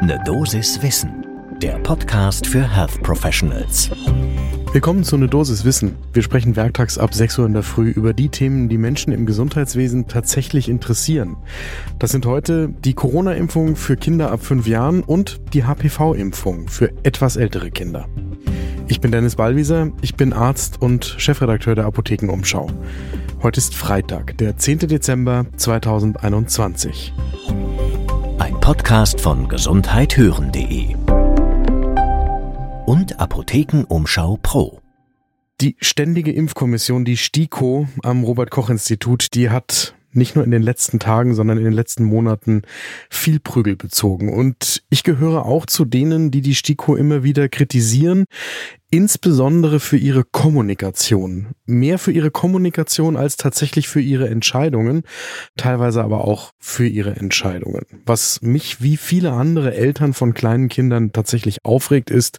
Ne Dosis Wissen, der Podcast für Health Professionals. Willkommen zu Ne Dosis Wissen. Wir sprechen werktags ab 6 Uhr in der Früh über die Themen, die Menschen im Gesundheitswesen tatsächlich interessieren. Das sind heute die Corona-Impfung für Kinder ab 5 Jahren und die HPV-Impfung für etwas ältere Kinder. Ich bin Dennis Ballwieser, ich bin Arzt und Chefredakteur der Apothekenumschau. Heute ist Freitag, der 10. Dezember 2021. Podcast von gesundheithören.de und Apothekenumschau Pro. Die Ständige Impfkommission, die STIKO am Robert Koch Institut, die hat nicht nur in den letzten Tagen, sondern in den letzten Monaten viel Prügel bezogen. Und ich gehöre auch zu denen, die die STIKO immer wieder kritisieren, insbesondere für ihre Kommunikation. Mehr für ihre Kommunikation als tatsächlich für ihre Entscheidungen, teilweise aber auch für ihre Entscheidungen. Was mich wie viele andere Eltern von kleinen Kindern tatsächlich aufregt, ist,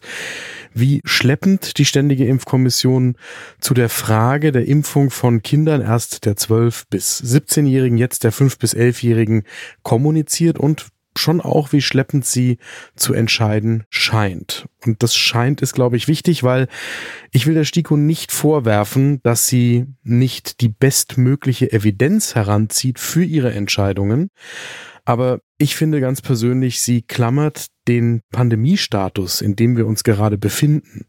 wie schleppend die Ständige Impfkommission zu der Frage der Impfung von Kindern erst der 12 bis 17-Jährigen, jetzt der 5 bis 11-Jährigen kommuniziert und schon auch, wie schleppend sie zu entscheiden scheint. Und das scheint ist, glaube ich, wichtig, weil ich will der STIKO nicht vorwerfen, dass sie nicht die bestmögliche Evidenz heranzieht für ihre Entscheidungen. Aber ich finde ganz persönlich, sie klammert den Pandemiestatus, in dem wir uns gerade befinden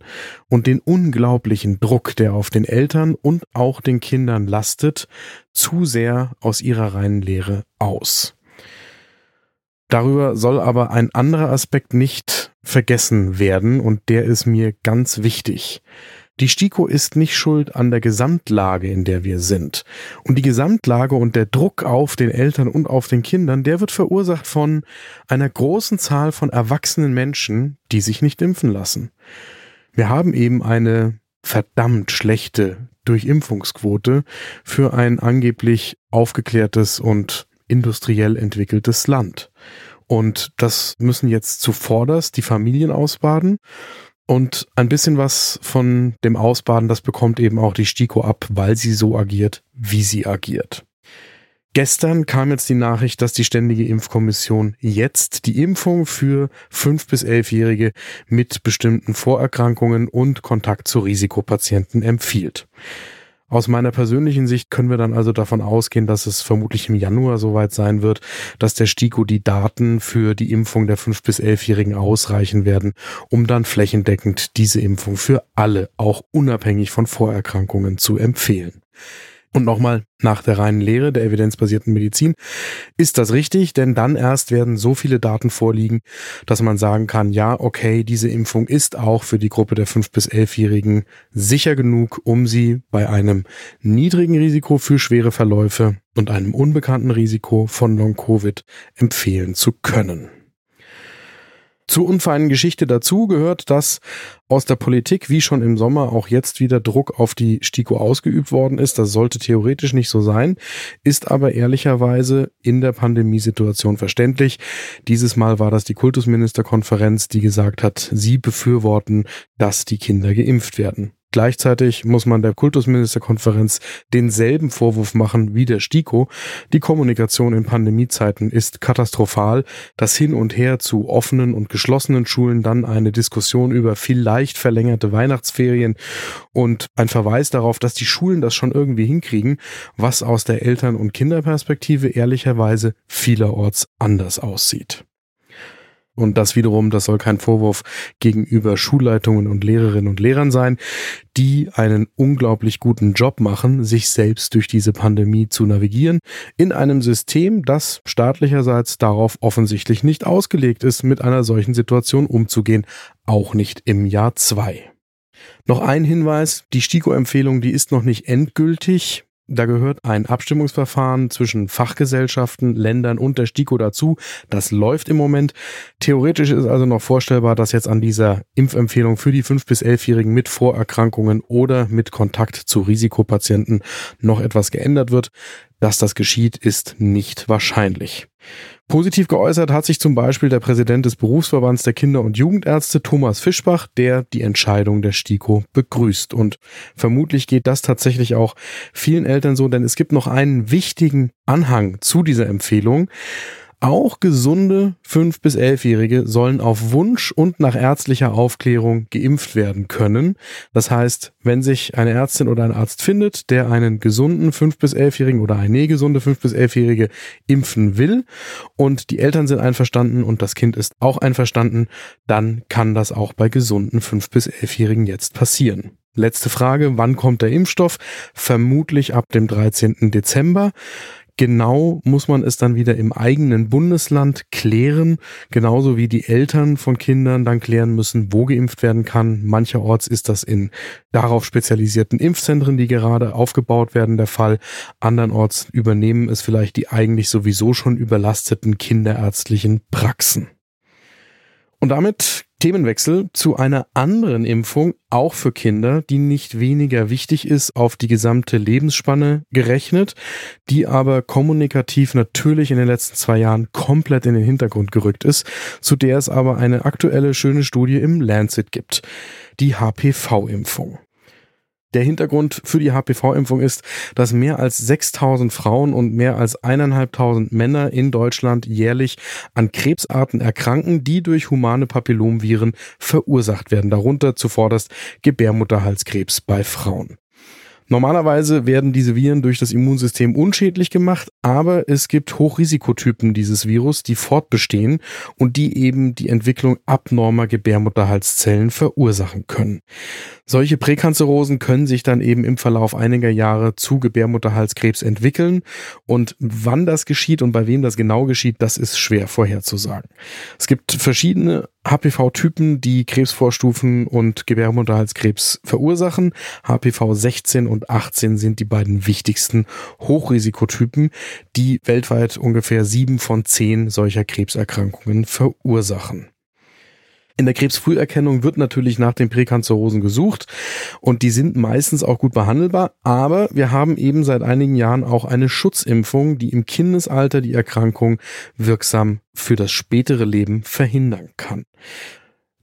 und den unglaublichen Druck, der auf den Eltern und auch den Kindern lastet, zu sehr aus ihrer reinen Lehre aus. Darüber soll aber ein anderer Aspekt nicht vergessen werden und der ist mir ganz wichtig. Die STIKO ist nicht schuld an der Gesamtlage, in der wir sind. Und die Gesamtlage und der Druck auf den Eltern und auf den Kindern, der wird verursacht von einer großen Zahl von erwachsenen Menschen, die sich nicht impfen lassen. Wir haben eben eine verdammt schlechte Durchimpfungsquote für ein angeblich aufgeklärtes und industriell entwickeltes Land. Und das müssen jetzt zuvorderst die Familien ausbaden. Und ein bisschen was von dem Ausbaden, das bekommt eben auch die STIKO ab, weil sie so agiert, wie sie agiert. Gestern kam jetzt die Nachricht, dass die Ständige Impfkommission jetzt die Impfung für 5- bis 11-Jährige mit bestimmten Vorerkrankungen und Kontakt zu Risikopatienten empfiehlt. Aus meiner persönlichen Sicht können wir dann also davon ausgehen, dass es vermutlich im Januar soweit sein wird, dass der STIKO die Daten für die Impfung der 5- bis 11-Jährigen ausreichen werden, um dann flächendeckend diese Impfung für alle, auch unabhängig von Vorerkrankungen, zu empfehlen. Und nochmal, nach der reinen Lehre der evidenzbasierten Medizin ist das richtig, denn dann erst werden so viele Daten vorliegen, dass man sagen kann, ja, okay, diese Impfung ist auch für die Gruppe der 5- bis 11-Jährigen sicher genug, um sie bei einem niedrigen Risiko für schwere Verläufe und einem unbekannten Risiko von Long-Covid empfehlen zu können. Zur unfeinen Geschichte dazu gehört, dass aus der Politik wie schon im Sommer auch jetzt wieder Druck auf die STIKO ausgeübt worden ist. Das sollte theoretisch nicht so sein, ist aber ehrlicherweise in der Pandemiesituation verständlich. Dieses Mal war das die Kultusministerkonferenz, die gesagt hat, sie befürworten, dass die Kinder geimpft werden. Gleichzeitig muss man der Kultusministerkonferenz denselben Vorwurf machen wie der STIKO. Die Kommunikation in Pandemiezeiten ist katastrophal. Das Hin und Her zu offenen und geschlossenen Schulen, dann eine Diskussion über vielleicht verlängerte Weihnachtsferien und ein Verweis darauf, dass die Schulen das schon irgendwie hinkriegen, was aus der Eltern- und Kinderperspektive ehrlicherweise vielerorts anders aussieht. Und das wiederum, das soll kein Vorwurf gegenüber Schulleitungen und Lehrerinnen und Lehrern sein, die einen unglaublich guten Job machen, sich selbst durch diese Pandemie zu navigieren, in einem System, das staatlicherseits darauf offensichtlich nicht ausgelegt ist, mit einer solchen Situation umzugehen, auch nicht im Jahr zwei. Noch ein Hinweis, die STIKO-Empfehlung, die ist noch nicht endgültig. Da gehört ein Abstimmungsverfahren zwischen Fachgesellschaften, Ländern und der STIKO dazu. Das läuft im Moment. Theoretisch ist also noch vorstellbar, dass jetzt an dieser Impfempfehlung für die 5- bis 11-Jährigen mit Vorerkrankungen oder mit Kontakt zu Risikopatienten noch etwas geändert wird. Dass das geschieht, ist nicht wahrscheinlich. Positiv geäußert hat sich zum Beispiel der Präsident des Berufsverbands der Kinder- und Jugendärzte Thomas Fischbach, der die Entscheidung der STIKO begrüßt. Und vermutlich geht das tatsächlich auch vielen Eltern so, denn es gibt noch einen wichtigen Anhang zu dieser Empfehlung. Auch gesunde 5- bis 11-Jährige sollen auf Wunsch und nach ärztlicher Aufklärung geimpft werden können. Das heißt, wenn sich eine Ärztin oder ein Arzt findet, der einen gesunden 5- bis 11-Jährigen oder eine gesunde 5- bis 11-Jährige impfen will und die Eltern sind einverstanden und das Kind ist auch einverstanden, dann kann das auch bei gesunden 5- bis 11-Jährigen jetzt passieren. Letzte Frage, wann kommt der Impfstoff? Vermutlich ab dem 13. Dezember. Genau muss man es dann wieder im eigenen Bundesland klären, genauso wie die Eltern von Kindern dann klären müssen, wo geimpft werden kann. Mancherorts ist das in darauf spezialisierten Impfzentren, die gerade aufgebaut werden, der Fall. Andernorts übernehmen es vielleicht die eigentlich sowieso schon überlasteten kinderärztlichen Praxen. Und damit Themenwechsel zu einer anderen Impfung, auch für Kinder, die nicht weniger wichtig ist auf die gesamte Lebensspanne gerechnet, die aber kommunikativ natürlich in den letzten zwei Jahren komplett in den Hintergrund gerückt ist, zu der es aber eine aktuelle schöne Studie im Lancet gibt. Die HPV-Impfung. Der Hintergrund für die HPV-Impfung ist, dass mehr als 6000 Frauen und mehr als 1500 Männer in Deutschland jährlich an Krebsarten erkranken, die durch humane Papillomviren verursacht werden, darunter zuvorderst Gebärmutterhalskrebs bei Frauen. Normalerweise werden diese Viren durch das Immunsystem unschädlich gemacht, aber es gibt Hochrisikotypen dieses Virus, die fortbestehen und die eben die Entwicklung abnormer Gebärmutterhalszellen verursachen können. Solche Präkanzerosen können sich dann eben im Verlauf einiger Jahre zu Gebärmutterhalskrebs entwickeln und wann das geschieht und bei wem das genau geschieht, das ist schwer vorherzusagen. Es gibt verschiedene HPV-Typen, die Krebsvorstufen und Gebärmutterhalskrebs verursachen. HPV 16 und 18 sind die beiden wichtigsten Hochrisikotypen, die weltweit ungefähr sieben von zehn solcher Krebserkrankungen verursachen. In der Krebsfrüherkennung wird natürlich nach den Präkanzerosen gesucht und die sind meistens auch gut behandelbar, aber wir haben eben seit einigen Jahren auch eine Schutzimpfung, die im Kindesalter die Erkrankung wirksam für das spätere Leben verhindern kann.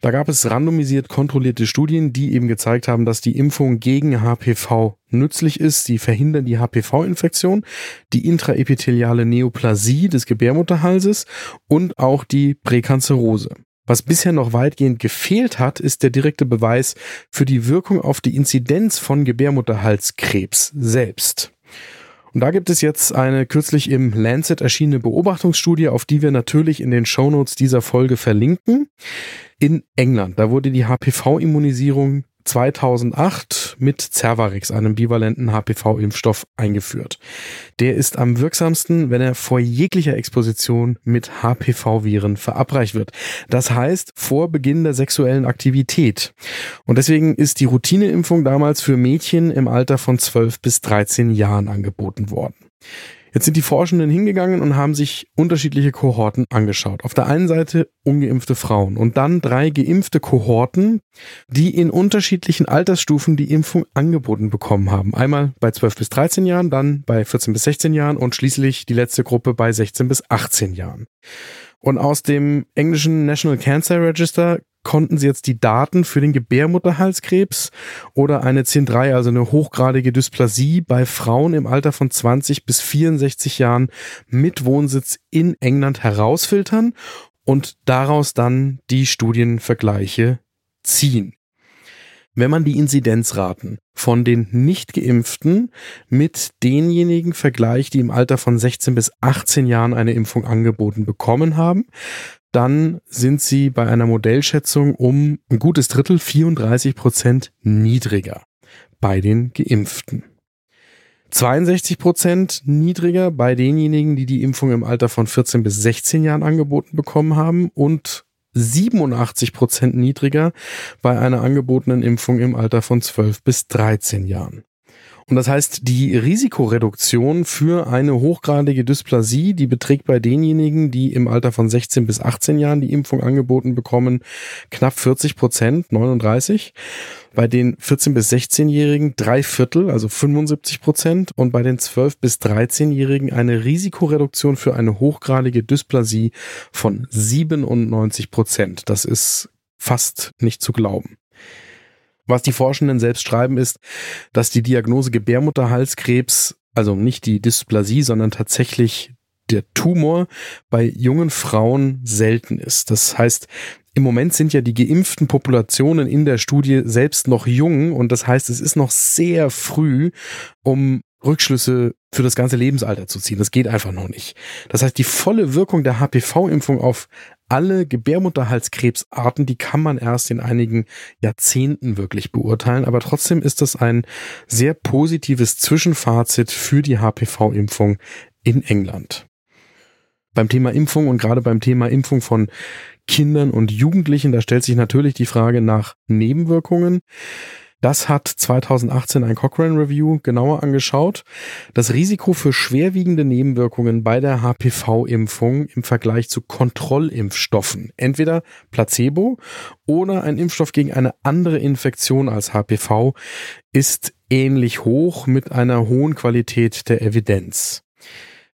Da gab es randomisiert kontrollierte Studien, die eben gezeigt haben, dass die Impfung gegen HPV nützlich ist. Die verhindern die HPV-Infektion, die intraepitheliale Neoplasie des Gebärmutterhalses und auch die Präkanzerose. Was bisher noch weitgehend gefehlt hat, ist der direkte Beweis für die Wirkung auf die Inzidenz von Gebärmutterhalskrebs selbst. Und da gibt es jetzt eine kürzlich im Lancet erschienene Beobachtungsstudie, auf die wir natürlich in den Shownotes dieser Folge verlinken. In England, da wurde die HPV-Immunisierung 2008 mit Cervarix, einem bivalenten HPV-Impfstoff, eingeführt. Der ist am wirksamsten, wenn er vor jeglicher Exposition mit HPV-Viren verabreicht wird. Das heißt, vor Beginn der sexuellen Aktivität. Und deswegen ist die Routineimpfung damals für Mädchen im Alter von 12 bis 13 Jahren angeboten worden. Jetzt sind die Forschenden hingegangen und haben sich unterschiedliche Kohorten angeschaut. Auf der einen Seite ungeimpfte Frauen und dann drei geimpfte Kohorten, die in unterschiedlichen Altersstufen die Impfung angeboten bekommen haben. Einmal bei 12 bis 13 Jahren, dann bei 14 bis 16 Jahren und schließlich die letzte Gruppe bei 16 bis 18 Jahren. Und aus dem englischen National Cancer Register konnten sie jetzt die Daten für den Gebärmutterhalskrebs oder eine CIN3, also eine hochgradige Dysplasie bei Frauen im Alter von 20 bis 64 Jahren mit Wohnsitz in England herausfiltern und daraus dann die Studienvergleiche ziehen. Wenn man die Inzidenzraten von den nicht geimpften mit denjenigen vergleicht, die im Alter von 16 bis 18 Jahren eine Impfung angeboten bekommen haben, dann sind sie bei einer Modellschätzung um ein gutes Drittel, 34 Prozent niedriger bei den Geimpften. 62 Prozent niedriger bei denjenigen, die die Impfung im Alter von 14 bis 16 Jahren angeboten bekommen haben und 87 Prozent niedriger bei einer angebotenen Impfung im Alter von 12 bis 13 Jahren. Und das heißt, die Risikoreduktion für eine hochgradige Dysplasie, die beträgt bei denjenigen, die im Alter von 16 bis 18 Jahren die Impfung angeboten bekommen, knapp 40 Prozent, 39. Bei den 14 bis 16-Jährigen drei Viertel, also 75 Prozent. Und bei den 12 bis 13-Jährigen eine Risikoreduktion für eine hochgradige Dysplasie von 97 Prozent. Das ist fast nicht zu glauben. Was die Forschenden selbst schreiben, ist, dass die Diagnose Gebärmutterhalskrebs, also nicht die Dysplasie, sondern tatsächlich der Tumor bei jungen Frauen selten ist. Das heißt, im Moment sind ja die geimpften Populationen in der Studie selbst noch jung und das heißt, es ist noch sehr früh, um Rückschlüsse für das ganze Lebensalter zu ziehen. Das geht einfach noch nicht. Das heißt, die volle Wirkung der HPV-Impfung auf alle Gebärmutterhalskrebsarten, die kann man erst in einigen Jahrzehnten wirklich beurteilen. Aber trotzdem ist das ein sehr positives Zwischenfazit für die HPV-Impfung in England. Beim Thema Impfung und gerade beim Thema Impfung von Kindern und Jugendlichen, da stellt sich natürlich die Frage nach Nebenwirkungen. Das hat 2018 ein Cochrane Review genauer angeschaut. Das Risiko für schwerwiegende Nebenwirkungen bei der HPV-Impfung im Vergleich zu Kontrollimpfstoffen, entweder Placebo oder ein Impfstoff gegen eine andere Infektion als HPV, ist ähnlich hoch mit einer hohen Qualität der Evidenz.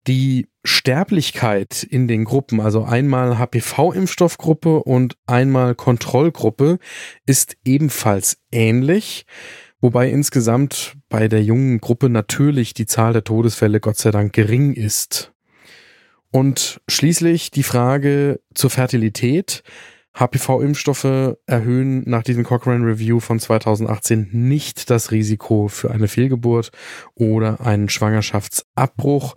Die Sterblichkeit in den Gruppen, also einmal HPV-Impfstoffgruppe und einmal Kontrollgruppe, ist ebenfalls ähnlich, wobei insgesamt bei der jungen Gruppe natürlich die Zahl der Todesfälle Gott sei Dank gering ist. Und schließlich die Frage zur Fertilität. HPV-Impfstoffe erhöhen nach diesem Cochrane Review von 2018 nicht das Risiko für eine Fehlgeburt oder einen Schwangerschaftsabbruch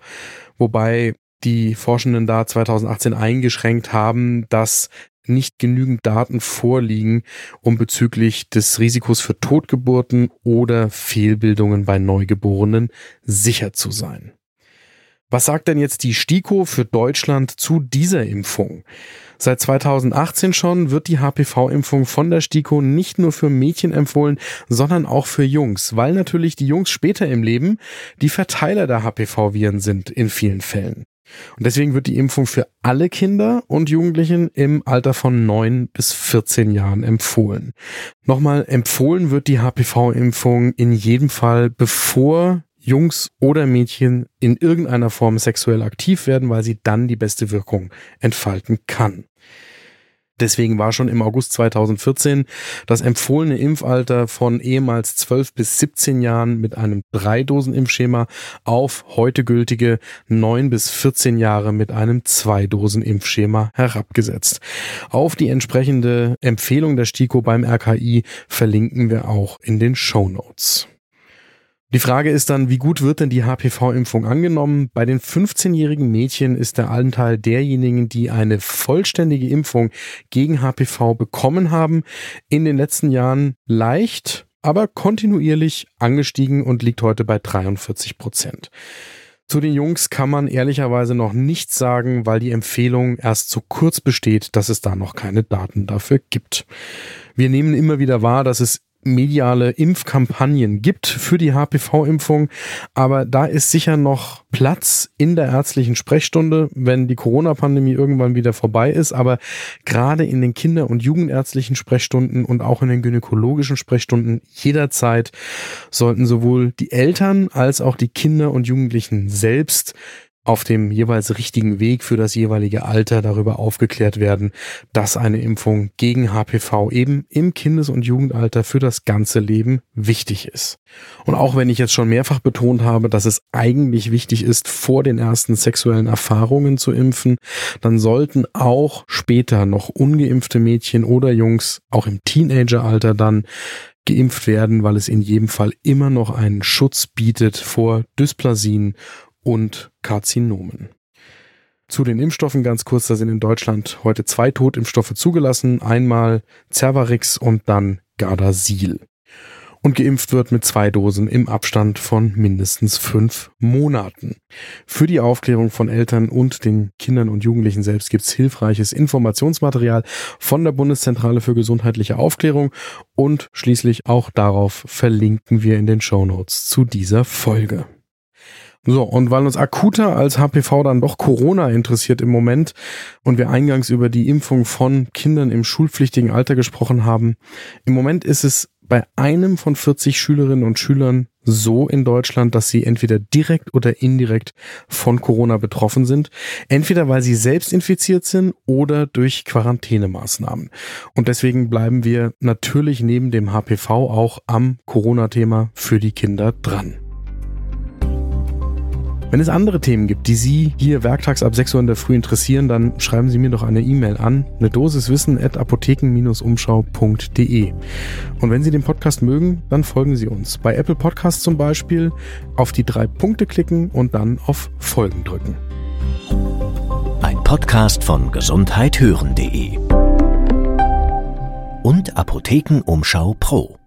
wobei die Forschenden da 2018 eingeschränkt haben, dass nicht genügend Daten vorliegen, um bezüglich des Risikos für Totgeburten oder Fehlbildungen bei Neugeborenen sicher zu sein. Was sagt denn jetzt die STIKO für Deutschland zu dieser Impfung? Seit 2018 schon wird die HPV-Impfung von der STIKO nicht nur für Mädchen empfohlen, sondern auch für Jungs, weil natürlich die Jungs später im Leben die Verteiler der HPV-Viren sind in vielen Fällen. Und deswegen wird die Impfung für alle Kinder und Jugendlichen im Alter von 9 bis 14 Jahren empfohlen. Nochmal, empfohlen wird die HPV-Impfung in jedem Fall, bevor Jungs oder Mädchen in irgendeiner Form sexuell aktiv werden, weil sie dann die beste Wirkung entfalten kann. Deswegen war schon im August 2014 das empfohlene Impfalter von ehemals 12 bis 17 Jahren mit einem Drei-Dosen-Impfschema auf heute gültige 9 bis 14 Jahre mit einem Zwei-Dosen-Impfschema herabgesetzt. Auf die entsprechende Empfehlung der STIKO beim RKI verlinken wir auch in den Show Notes. Die Frage ist dann, wie gut wird denn die HPV-Impfung angenommen? Bei den 15-jährigen Mädchen ist der Anteil derjenigen, die eine vollständige Impfung gegen HPV bekommen haben, in den letzten Jahren leicht, aber kontinuierlich angestiegen und liegt heute bei 43 Prozent. Zu den Jungs kann man ehrlicherweise noch nichts sagen, weil die Empfehlung erst so kurz besteht, dass es da noch keine Daten dafür gibt. Wir nehmen immer wieder wahr, dass es mediale Impfkampagnen gibt für die HPV-Impfung. Aber da ist sicher noch Platz in der ärztlichen Sprechstunde, wenn die Corona-Pandemie irgendwann wieder vorbei ist. Aber gerade in den Kinder- und Jugendärztlichen Sprechstunden und auch in den gynäkologischen Sprechstunden jederzeit sollten sowohl die Eltern als auch die Kinder und Jugendlichen selbst auf dem jeweils richtigen Weg für das jeweilige Alter darüber aufgeklärt werden, dass eine Impfung gegen HPV eben im Kindes- und Jugendalter für das ganze Leben wichtig ist. Und auch wenn ich jetzt schon mehrfach betont habe, dass es eigentlich wichtig ist, vor den ersten sexuellen Erfahrungen zu impfen, dann sollten auch später noch ungeimpfte Mädchen oder Jungs, auch im Teenageralter dann, geimpft werden, weil es in jedem Fall immer noch einen Schutz bietet vor Dysplasien und Karzinomen. Zu den Impfstoffen ganz kurz, da sind in Deutschland heute zwei Totimpfstoffe zugelassen, einmal Cervarix und dann Gardasil. Und geimpft wird mit zwei Dosen im Abstand von mindestens fünf Monaten. Für die Aufklärung von Eltern und den Kindern und Jugendlichen selbst gibt's hilfreiches Informationsmaterial von der Bundeszentrale für gesundheitliche Aufklärung und schließlich auch darauf verlinken wir in den Show Notes zu dieser Folge. So, und weil uns akuter als HPV dann doch Corona interessiert im Moment und wir eingangs über die Impfung von Kindern im schulpflichtigen Alter gesprochen haben, im Moment ist es bei einem von 40 Schülerinnen und Schülern so in Deutschland, dass sie entweder direkt oder indirekt von Corona betroffen sind. Entweder weil sie selbst infiziert sind oder durch Quarantänemaßnahmen. Und deswegen bleiben wir natürlich neben dem HPV auch am Corona-Thema für die Kinder dran. Wenn es andere Themen gibt, die Sie hier werktags ab 6 Uhr in der Früh interessieren, dann schreiben Sie mir doch eine E-Mail an, eine Dosis at apotheken-umschau.de. Und wenn Sie den Podcast mögen, dann folgen Sie uns. Bei Apple Podcasts zum Beispiel auf die drei Punkte klicken und dann auf Folgen drücken. Ein Podcast von gesundheithören.de und Apothekenumschau Pro.